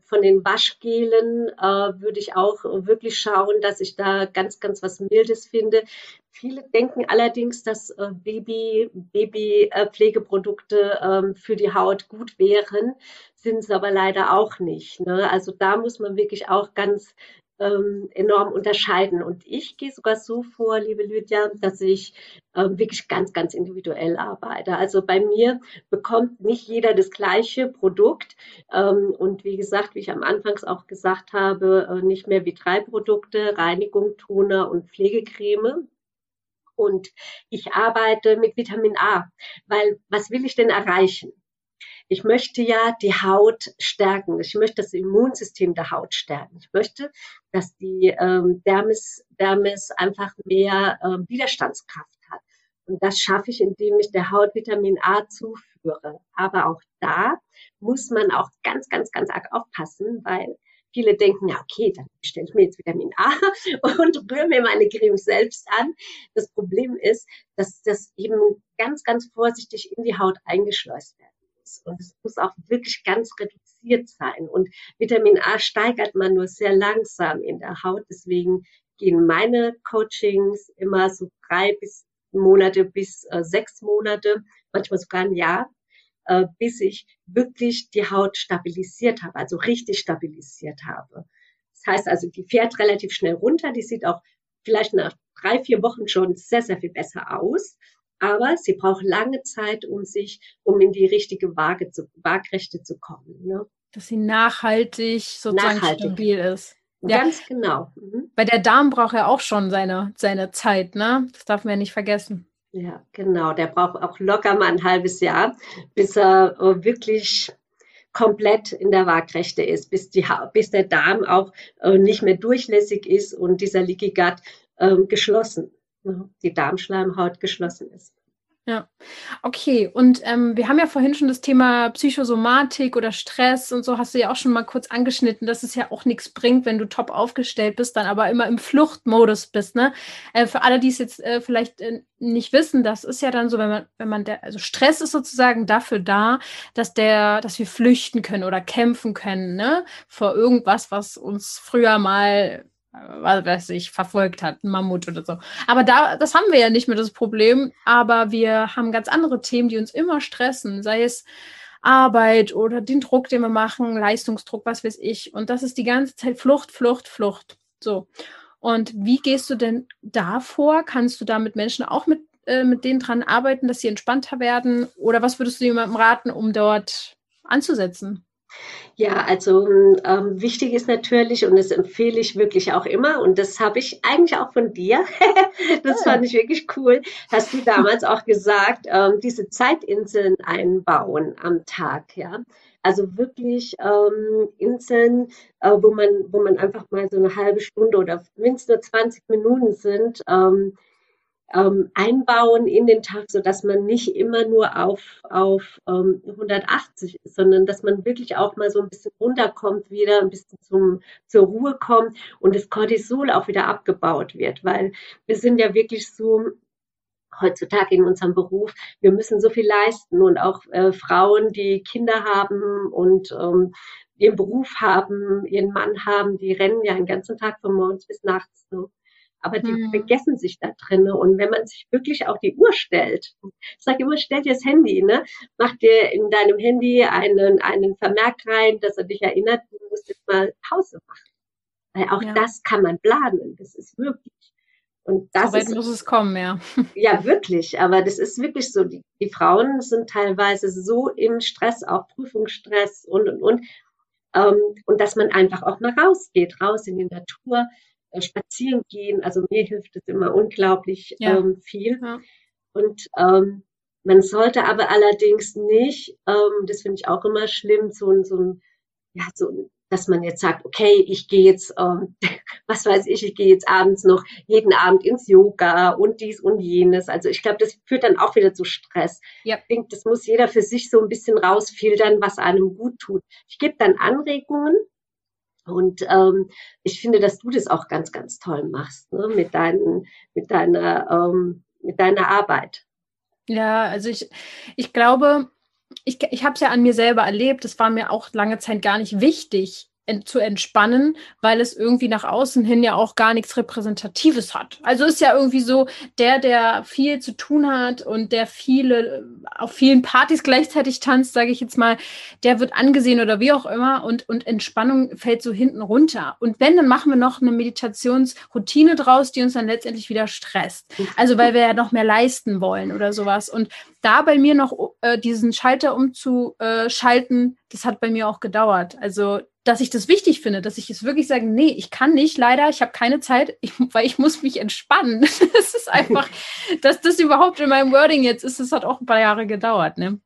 von den Waschgelen äh, würde ich auch wirklich schauen, dass ich da ganz, ganz was Mildes finde. Viele denken allerdings, dass äh, Baby, Babypflegeprodukte äh, für die Haut gut wären, sind es aber leider auch nicht. Ne? Also da muss man wirklich auch ganz ähm, enorm unterscheiden. Und ich gehe sogar so vor, liebe Lydia, dass ich ähm, wirklich ganz, ganz individuell arbeite. Also bei mir bekommt nicht jeder das gleiche Produkt. Ähm, und wie gesagt, wie ich am Anfangs auch gesagt habe, äh, nicht mehr wie drei Produkte, Reinigung, Toner und Pflegecreme. Und ich arbeite mit Vitamin A, weil was will ich denn erreichen? Ich möchte ja die Haut stärken. Ich möchte das Immunsystem der Haut stärken. Ich möchte, dass die ähm, Dermis, Dermis einfach mehr ähm, Widerstandskraft hat. Und das schaffe ich, indem ich der Haut Vitamin A zuführe. Aber auch da muss man auch ganz, ganz, ganz arg aufpassen, weil viele denken, ja, okay, dann bestelle ich mir jetzt Vitamin A und rühre mir meine Creme selbst an. Das Problem ist, dass das eben ganz, ganz vorsichtig in die Haut eingeschleust werden und es muss auch wirklich ganz reduziert sein. Und Vitamin A steigert man nur sehr langsam in der Haut. Deswegen gehen meine Coachings immer so drei bis Monate bis äh, sechs Monate, manchmal sogar ein Jahr, äh, bis ich wirklich die Haut stabilisiert habe, also richtig stabilisiert habe. Das heißt also, die fährt relativ schnell runter, die sieht auch vielleicht nach drei, vier Wochen schon sehr, sehr viel besser aus aber sie braucht lange Zeit, um sich, um in die richtige Waage zu, Waagrechte zu kommen. Ne? Dass sie nachhaltig sozusagen nachhaltig. stabil ist. Ja. Ganz genau. Mhm. Weil der Darm braucht ja auch schon seine, seine Zeit, ne? Das darf man ja nicht vergessen. Ja, genau. Der braucht auch locker mal ein halbes Jahr, bis er äh, wirklich komplett in der Waagrechte ist, bis, die, bis der Darm auch äh, nicht mehr durchlässig ist und dieser Gut äh, geschlossen die Darmschleimhaut geschlossen ist. Ja, okay. Und ähm, wir haben ja vorhin schon das Thema Psychosomatik oder Stress und so hast du ja auch schon mal kurz angeschnitten, dass es ja auch nichts bringt, wenn du top aufgestellt bist, dann aber immer im Fluchtmodus bist. Ne? Äh, für alle, die es jetzt äh, vielleicht äh, nicht wissen, das ist ja dann so, wenn man, wenn man der, also Stress ist sozusagen dafür da, dass der, dass wir flüchten können oder kämpfen können, ne, vor irgendwas, was uns früher mal was weiß ich, verfolgt hat, ein Mammut oder so. Aber da, das haben wir ja nicht mehr das Problem, aber wir haben ganz andere Themen, die uns immer stressen, sei es Arbeit oder den Druck, den wir machen, Leistungsdruck, was weiß ich. Und das ist die ganze Zeit Flucht, Flucht, Flucht. So. Und wie gehst du denn da vor? Kannst du da mit Menschen auch mit, äh, mit denen dran arbeiten, dass sie entspannter werden? Oder was würdest du jemandem raten, um dort anzusetzen? Ja, also ähm, wichtig ist natürlich, und das empfehle ich wirklich auch immer, und das habe ich eigentlich auch von dir, das fand ich wirklich cool, hast du damals auch gesagt, ähm, diese Zeitinseln einbauen am Tag, ja. Also wirklich ähm, Inseln, äh, wo man, wo man einfach mal so eine halbe Stunde oder mindestens nur 20 Minuten sind, ähm, ähm, einbauen in den Tag, so dass man nicht immer nur auf, auf ähm, 180 ist, sondern dass man wirklich auch mal so ein bisschen runterkommt, wieder ein bisschen zum, zur Ruhe kommt und das Cortisol auch wieder abgebaut wird, weil wir sind ja wirklich so heutzutage in unserem Beruf, wir müssen so viel leisten und auch äh, Frauen, die Kinder haben und ähm, ihren Beruf haben, ihren Mann haben, die rennen ja den ganzen Tag von morgens bis nachts. So aber die mhm. vergessen sich da drin. Und wenn man sich wirklich auch die Uhr stellt, ich sage immer, stell dir das Handy, ne? Mach dir in deinem Handy einen, einen Vermerk rein, dass er dich erinnert, du musst jetzt mal Pause machen. Weil auch ja. das kann man planen. Das ist wirklich. Und das so weit ist, muss es kommen, ja. Ja, wirklich. Aber das ist wirklich so. Die, die Frauen sind teilweise so im Stress, auch Prüfungsstress und, und, und. Ähm, und dass man einfach auch mal rausgeht, raus in die Natur, spazieren gehen. Also mir hilft es immer unglaublich ja. ähm, viel. Ja. Und ähm, man sollte aber allerdings nicht, ähm, das finde ich auch immer schlimm, so ein, so ein, ja, so, dass man jetzt sagt, okay, ich gehe jetzt, ähm, was weiß ich, ich gehe jetzt abends noch jeden Abend ins Yoga und dies und jenes. Also ich glaube, das führt dann auch wieder zu Stress. Ja. Ich denke, das muss jeder für sich so ein bisschen rausfiltern, was einem gut tut. Ich gebe dann Anregungen, und ähm, ich finde, dass du das auch ganz, ganz toll machst, ne? mit, deinen, mit, deiner, ähm, mit deiner Arbeit. Ja, also ich, ich glaube, ich, ich habe es ja an mir selber erlebt. Es war mir auch lange Zeit gar nicht wichtig, zu entspannen, weil es irgendwie nach außen hin ja auch gar nichts Repräsentatives hat. Also ist ja irgendwie so, der, der viel zu tun hat und der viele auf vielen Partys gleichzeitig tanzt, sage ich jetzt mal, der wird angesehen oder wie auch immer und, und Entspannung fällt so hinten runter. Und wenn, dann machen wir noch eine Meditationsroutine draus, die uns dann letztendlich wieder stresst. Also weil wir ja noch mehr leisten wollen oder sowas. Und da bei mir noch äh, diesen Schalter umzuschalten, das hat bei mir auch gedauert. Also dass ich das wichtig finde, dass ich es wirklich sage, nee, ich kann nicht, leider, ich habe keine Zeit, ich, weil ich muss mich entspannen. Das ist einfach, dass das überhaupt in meinem Wording jetzt ist, das hat auch ein paar Jahre gedauert, ne?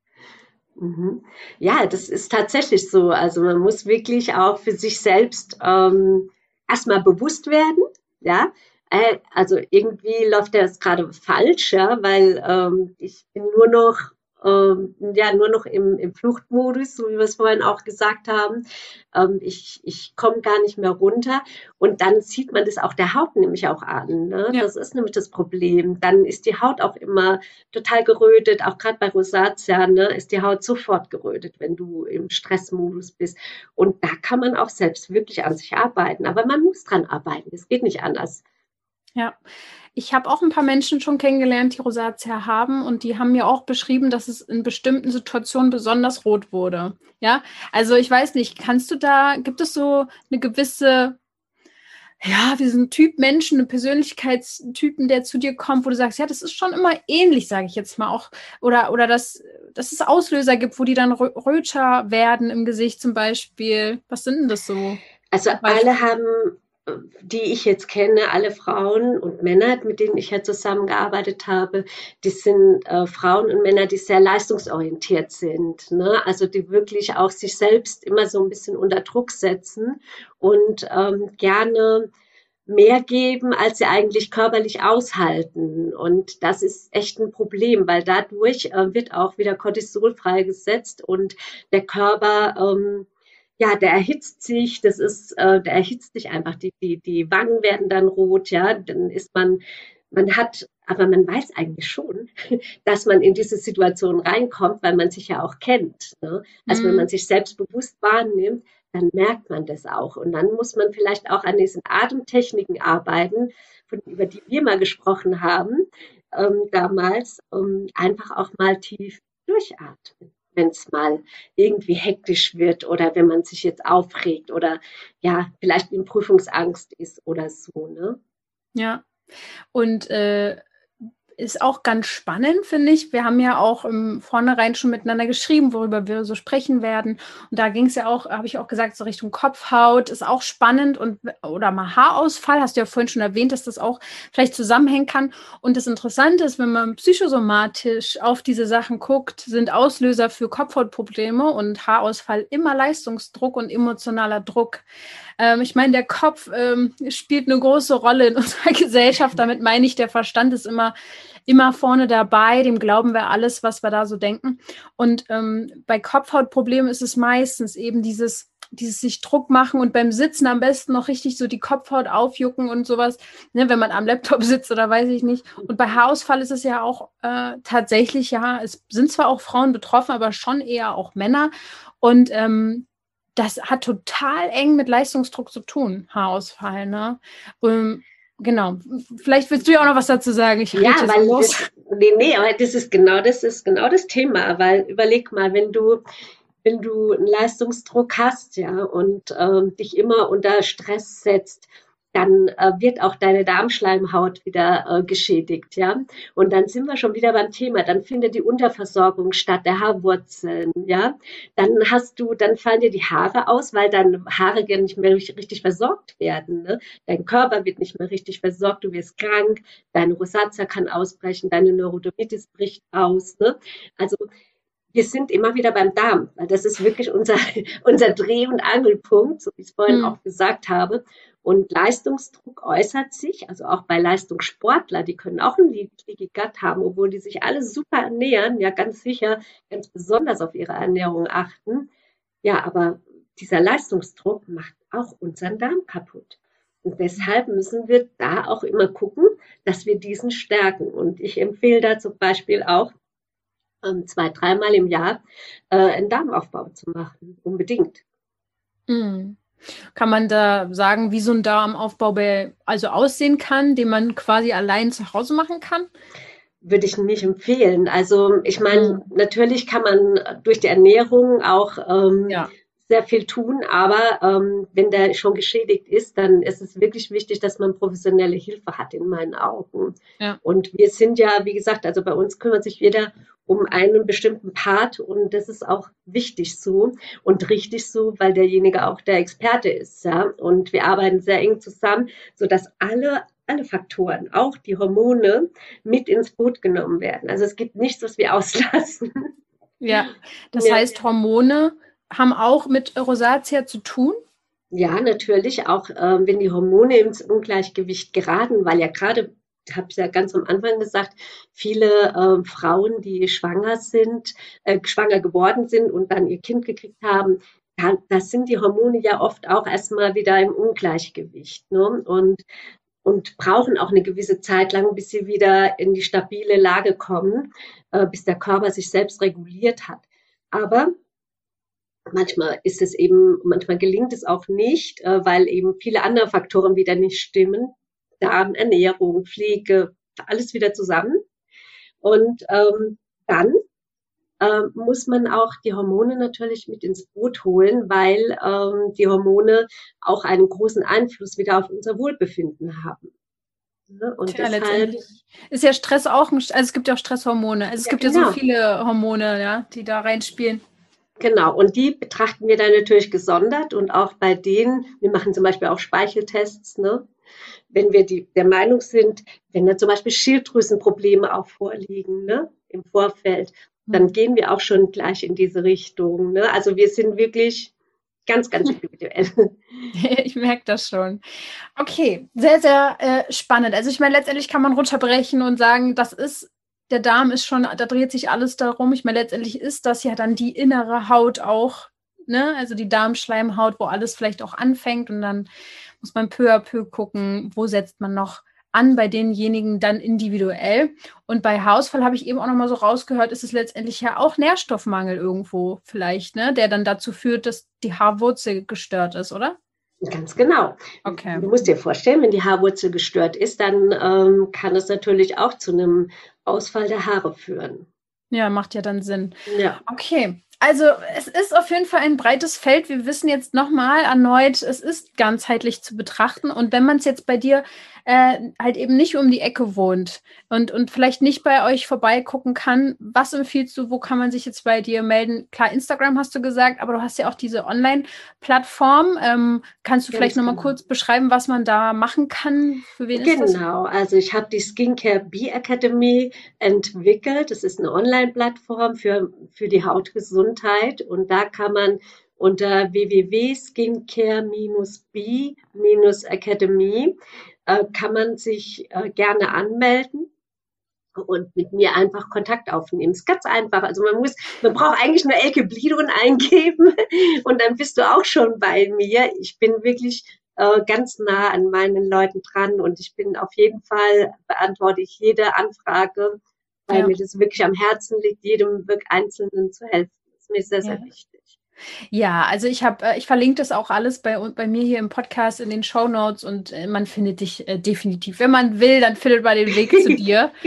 Mhm. Ja, das ist tatsächlich so. Also man muss wirklich auch für sich selbst ähm, erstmal bewusst werden, ja. Äh, also irgendwie läuft das gerade falsch, ja, weil ähm, ich bin nur noch ähm, ja nur noch im, im Fluchtmodus, so wie wir es vorhin auch gesagt haben. Ähm, ich ich komme gar nicht mehr runter und dann sieht man das auch der Haut nämlich auch an. Ne? Ja. Das ist nämlich das Problem. Dann ist die Haut auch immer total gerötet, auch gerade bei Rosatia ne, ist die Haut sofort gerötet, wenn du im Stressmodus bist. Und da kann man auch selbst wirklich an sich arbeiten. Aber man muss dran arbeiten. Es geht nicht anders. Ja, ich habe auch ein paar Menschen schon kennengelernt, die Rosatia haben und die haben mir auch beschrieben, dass es in bestimmten Situationen besonders rot wurde. Ja, also ich weiß nicht, kannst du da, gibt es so eine gewisse, ja, wir sind Typ Menschen, eine Persönlichkeitstypen, der zu dir kommt, wo du sagst, ja, das ist schon immer ähnlich, sage ich jetzt mal auch, oder, oder dass, dass es Auslöser gibt, wo die dann röter werden im Gesicht zum Beispiel. Was sind denn das so? Also alle haben die ich jetzt kenne, alle Frauen und Männer, mit denen ich ja zusammengearbeitet habe, die sind äh, Frauen und Männer, die sehr leistungsorientiert sind. Ne? Also die wirklich auch sich selbst immer so ein bisschen unter Druck setzen und ähm, gerne mehr geben, als sie eigentlich körperlich aushalten. Und das ist echt ein Problem, weil dadurch äh, wird auch wieder Cortisol freigesetzt und der Körper ähm, ja, der erhitzt sich, das ist, äh, der erhitzt sich einfach, die, die, die Wangen werden dann rot, ja, dann ist man, man hat, aber man weiß eigentlich schon, dass man in diese Situation reinkommt, weil man sich ja auch kennt. Ne? Also mhm. wenn man sich selbstbewusst wahrnimmt, dann merkt man das auch. Und dann muss man vielleicht auch an diesen Atemtechniken arbeiten, von, über die wir mal gesprochen haben, ähm, damals, um einfach auch mal tief durchatmen wenn es mal irgendwie hektisch wird oder wenn man sich jetzt aufregt oder ja, vielleicht in Prüfungsangst ist oder so, ne? Ja. Und äh, ist auch ganz spannend, finde ich. Wir haben ja auch im Vornherein schon miteinander geschrieben, worüber wir so sprechen werden. Und da ging es ja auch, habe ich auch gesagt, so Richtung Kopfhaut ist auch spannend und oder mal Haarausfall, hast du ja vorhin schon erwähnt, dass das auch vielleicht zusammenhängen kann. Und das Interessante ist, wenn man psychosomatisch auf diese Sachen guckt, sind Auslöser für Kopfhautprobleme und Haarausfall immer Leistungsdruck und emotionaler Druck. Ähm, ich meine, der Kopf ähm, spielt eine große Rolle in unserer Gesellschaft. Damit meine ich, der Verstand ist immer immer vorne dabei, dem glauben wir alles, was wir da so denken. Und ähm, bei Kopfhautproblemen ist es meistens eben dieses, dieses sich Druck machen und beim Sitzen am besten noch richtig so die Kopfhaut aufjucken und sowas, ne, wenn man am Laptop sitzt oder weiß ich nicht. Und bei Haarausfall ist es ja auch äh, tatsächlich, ja, es sind zwar auch Frauen betroffen, aber schon eher auch Männer. Und ähm, das hat total eng mit Leistungsdruck zu tun, Haarausfall. Ne? Ähm, genau. Vielleicht willst du ja auch noch was dazu sagen. Ich ja, weil so das, nee, nee, aber das ist genau das ist genau das Thema, weil überleg mal, wenn du wenn du einen Leistungsdruck hast, ja, und ähm, dich immer unter Stress setzt dann äh, wird auch deine Darmschleimhaut wieder äh, geschädigt, ja. Und dann sind wir schon wieder beim Thema. Dann findet die Unterversorgung statt der Haarwurzeln, ja. Dann hast du, dann fallen dir die Haare aus, weil deine Haare gar nicht mehr richtig versorgt werden. Ne? Dein Körper wird nicht mehr richtig versorgt, du wirst krank, deine Rosatia kann ausbrechen, deine Neurodermitis bricht aus. Ne? Also wir sind immer wieder beim Darm, weil das ist wirklich unser, unser Dreh- und Angelpunkt, so wie ich es vorhin mhm. auch gesagt habe. Und Leistungsdruck äußert sich, also auch bei Leistungssportler, die können auch ein Leaky Gut haben, obwohl die sich alle super ernähren, ja ganz sicher ganz besonders auf ihre Ernährung achten. Ja, aber dieser Leistungsdruck macht auch unseren Darm kaputt. Und deshalb müssen wir da auch immer gucken, dass wir diesen stärken. Und ich empfehle da zum Beispiel auch, zwei, dreimal im Jahr äh, einen Darmaufbau zu machen. Unbedingt. Mhm. Kann man da sagen, wie so ein Darmaufbau also aussehen kann, den man quasi allein zu Hause machen kann? Würde ich nicht empfehlen. Also ich meine, mhm. natürlich kann man durch die Ernährung auch ähm, ja. sehr viel tun, aber ähm, wenn der schon geschädigt ist, dann ist es wirklich wichtig, dass man professionelle Hilfe hat, in meinen Augen. Ja. Und wir sind ja, wie gesagt, also bei uns kümmert sich jeder um einen bestimmten Part und das ist auch wichtig so und richtig so, weil derjenige auch der Experte ist, ja. Und wir arbeiten sehr eng zusammen, so dass alle alle Faktoren, auch die Hormone, mit ins Boot genommen werden. Also es gibt nichts, was wir auslassen. Ja, das ja. heißt, Hormone haben auch mit Rosatia zu tun? Ja, natürlich, auch äh, wenn die Hormone ins Ungleichgewicht geraten, weil ja gerade habe ich ja ganz am Anfang gesagt, viele äh, Frauen, die schwanger sind, äh, schwanger geworden sind und dann ihr Kind gekriegt haben, da, das sind die Hormone ja oft auch erstmal wieder im Ungleichgewicht. Ne? Und, und brauchen auch eine gewisse Zeit lang, bis sie wieder in die stabile Lage kommen, äh, bis der Körper sich selbst reguliert hat. Aber manchmal ist es eben, manchmal gelingt es auch nicht, äh, weil eben viele andere Faktoren wieder nicht stimmen. Darm, Ernährung, Pflege, alles wieder zusammen. Und ähm, dann ähm, muss man auch die Hormone natürlich mit ins Boot holen, weil ähm, die Hormone auch einen großen Einfluss wieder auf unser Wohlbefinden haben. Ne? Und Tja, deshalb ist ja Stress auch ein, also es gibt ja auch Stresshormone. Also es ja, gibt genau. ja so genau. viele Hormone, ja, die da reinspielen. Genau, und die betrachten wir dann natürlich gesondert und auch bei denen, wir machen zum Beispiel auch Speicheltests, ne? Wenn wir die, der Meinung sind, wenn da zum Beispiel Schilddrüsenprobleme auch vorliegen ne, im Vorfeld, dann gehen wir auch schon gleich in diese Richtung. Ne? Also wir sind wirklich ganz, ganz individuell. Ich merke das schon. Okay, sehr, sehr äh, spannend. Also ich meine, letztendlich kann man runterbrechen und sagen, das ist, der Darm ist schon, da dreht sich alles darum. Ich meine, letztendlich ist das ja dann die innere Haut auch, ne? Also die Darmschleimhaut, wo alles vielleicht auch anfängt und dann muss man peu à peu gucken, wo setzt man noch an bei denjenigen dann individuell. Und bei Haarausfall habe ich eben auch noch mal so rausgehört, ist es letztendlich ja auch Nährstoffmangel irgendwo vielleicht, ne, der dann dazu führt, dass die Haarwurzel gestört ist, oder? Ganz genau. Okay. Du musst dir vorstellen, wenn die Haarwurzel gestört ist, dann ähm, kann es natürlich auch zu einem Ausfall der Haare führen. Ja, macht ja dann Sinn. Ja. Okay. Also es ist auf jeden Fall ein breites Feld. Wir wissen jetzt nochmal erneut, es ist ganzheitlich zu betrachten. Und wenn man es jetzt bei dir äh, halt eben nicht um die Ecke wohnt und, und vielleicht nicht bei euch vorbeigucken kann, was empfiehlst du, wo kann man sich jetzt bei dir melden? Klar, Instagram hast du gesagt, aber du hast ja auch diese Online-Plattform. Ähm, kannst du Ganz vielleicht nochmal genau. kurz beschreiben, was man da machen kann? Für wen genau, ist das? Genau, also ich habe die Skincare Bee Academy entwickelt. Das ist eine Online-Plattform für, für die Hautgesundheit und da kann man unter www.skincare-b-academy äh, kann man sich äh, gerne anmelden und mit mir einfach Kontakt aufnehmen. Ist ganz einfach. Also man muss, man braucht eigentlich nur Elke Blidon eingeben und dann bist du auch schon bei mir. Ich bin wirklich äh, ganz nah an meinen Leuten dran und ich bin auf jeden Fall beantworte ich jede Anfrage, weil ja. mir das wirklich am Herzen liegt, jedem wirklich Einzelnen zu helfen. Das ist mir sehr, sehr ja. wichtig. Ja, also ich habe, äh, ich verlinke das auch alles bei, bei mir hier im Podcast in den Show Notes und äh, man findet dich äh, definitiv. Wenn man will, dann findet man den Weg zu dir.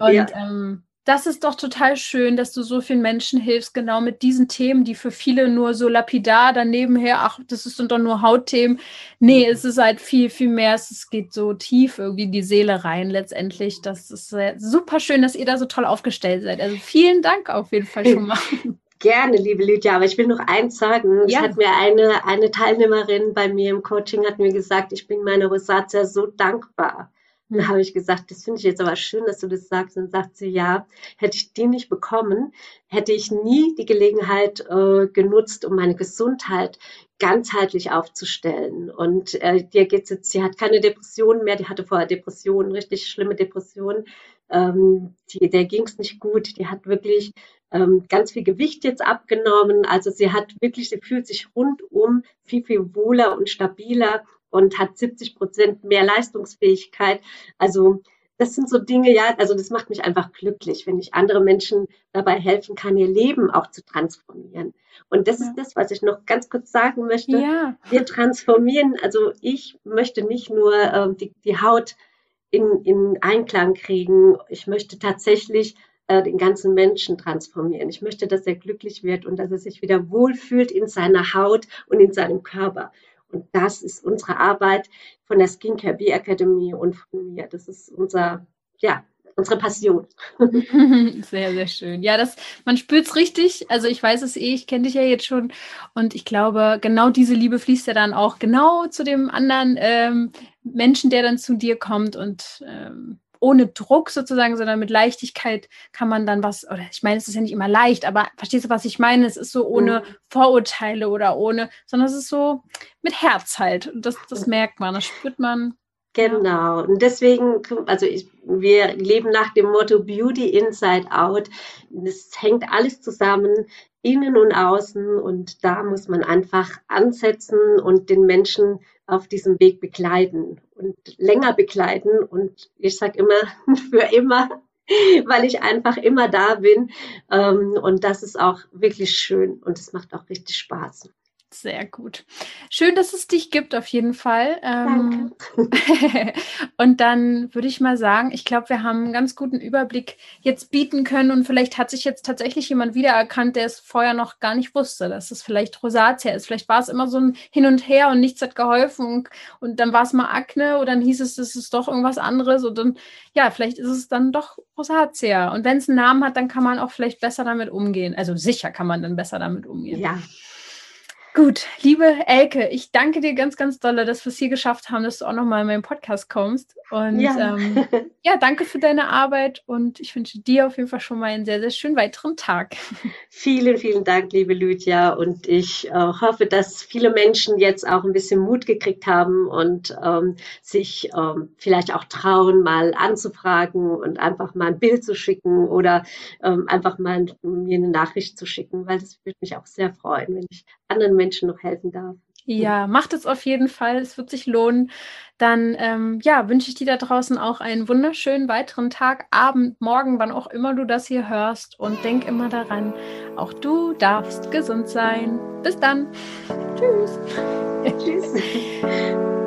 Und ja. ähm, das ist doch total schön, dass du so vielen Menschen hilfst, genau mit diesen Themen, die für viele nur so lapidar daneben her, ach, das sind doch nur Hautthemen. Nee, es ist halt viel, viel mehr. Es geht so tief irgendwie in die Seele rein letztendlich. Das ist super schön, dass ihr da so toll aufgestellt seid. Also vielen Dank auf jeden Fall schon mal. Gerne, liebe Lydia, aber ich will noch eins sagen. Ja. Es hat mir eine, eine Teilnehmerin bei mir im Coaching hat mir gesagt, ich bin meiner Rosatia so dankbar. Und da habe ich gesagt, das finde ich jetzt aber schön, dass du das sagst. Und sagt sie, ja, hätte ich die nicht bekommen, hätte ich nie die Gelegenheit äh, genutzt, um meine Gesundheit ganzheitlich aufzustellen. Und äh, dir geht's jetzt, sie hat keine Depressionen mehr, die hatte vorher Depressionen, richtig schlimme Depressionen. Ähm, die, der ging's nicht gut. Die hat wirklich ähm, ganz viel Gewicht jetzt abgenommen. Also sie hat wirklich, sie fühlt sich rundum viel, viel wohler und stabiler und hat 70 Prozent mehr Leistungsfähigkeit. Also das sind so Dinge, ja, also das macht mich einfach glücklich, wenn ich andere Menschen dabei helfen kann, ihr Leben auch zu transformieren. Und das ja. ist das, was ich noch ganz kurz sagen möchte. Ja. Wir transformieren, also ich möchte nicht nur äh, die, die Haut in, in Einklang kriegen, ich möchte tatsächlich äh, den ganzen Menschen transformieren. Ich möchte, dass er glücklich wird und dass er sich wieder wohlfühlt in seiner Haut und in seinem Körper. Und das ist unsere Arbeit von der Skincare Bee Academy und von mir. Das ist unser, ja, unsere Passion. Sehr, sehr schön. Ja, das, man spürt es richtig. Also ich weiß es eh, ich kenne dich ja jetzt schon. Und ich glaube, genau diese Liebe fließt ja dann auch genau zu dem anderen ähm, Menschen, der dann zu dir kommt. Und ähm, ohne Druck sozusagen, sondern mit Leichtigkeit kann man dann was, oder ich meine, es ist ja nicht immer leicht, aber verstehst du, was ich meine? Es ist so ohne mhm. Vorurteile oder ohne, sondern es ist so mit Herz halt. Und das, das merkt man, das spürt man. Genau. Und deswegen, also ich, wir leben nach dem Motto Beauty Inside Out. Das hängt alles zusammen, innen und außen. Und da muss man einfach ansetzen und den Menschen auf diesem Weg begleiten und länger begleiten. Und ich sage immer, für immer, weil ich einfach immer da bin. Ähm, und das ist auch wirklich schön und es macht auch richtig Spaß. Sehr gut. Schön, dass es dich gibt, auf jeden Fall. Ähm, Danke. und dann würde ich mal sagen, ich glaube, wir haben einen ganz guten Überblick jetzt bieten können und vielleicht hat sich jetzt tatsächlich jemand wiedererkannt, der es vorher noch gar nicht wusste, dass es vielleicht Rosatia ist. Vielleicht war es immer so ein Hin und Her und nichts hat geholfen und, und dann war es mal Akne oder dann hieß es, es ist doch irgendwas anderes und dann, ja, vielleicht ist es dann doch Rosatia. Und wenn es einen Namen hat, dann kann man auch vielleicht besser damit umgehen. Also sicher kann man dann besser damit umgehen. Ja. Gut, liebe Elke, ich danke dir ganz, ganz doll, dass wir es hier geschafft haben, dass du auch nochmal in meinen Podcast kommst. Und ja. Ähm, ja, danke für deine Arbeit und ich wünsche dir auf jeden Fall schon mal einen sehr, sehr schönen weiteren Tag. Vielen, vielen Dank, liebe Lydia. Und ich äh, hoffe, dass viele Menschen jetzt auch ein bisschen Mut gekriegt haben und ähm, sich ähm, vielleicht auch trauen, mal anzufragen und einfach mal ein Bild zu schicken oder ähm, einfach mal mir eine Nachricht zu schicken, weil das würde mich auch sehr freuen, wenn ich anderen Menschen noch helfen darf. Ja, macht es auf jeden Fall. Es wird sich lohnen. Dann ähm, ja, wünsche ich dir da draußen auch einen wunderschönen weiteren Tag, Abend, Morgen, wann auch immer du das hier hörst. Und denk immer daran, auch du darfst gesund sein. Bis dann. Tschüss. Tschüss.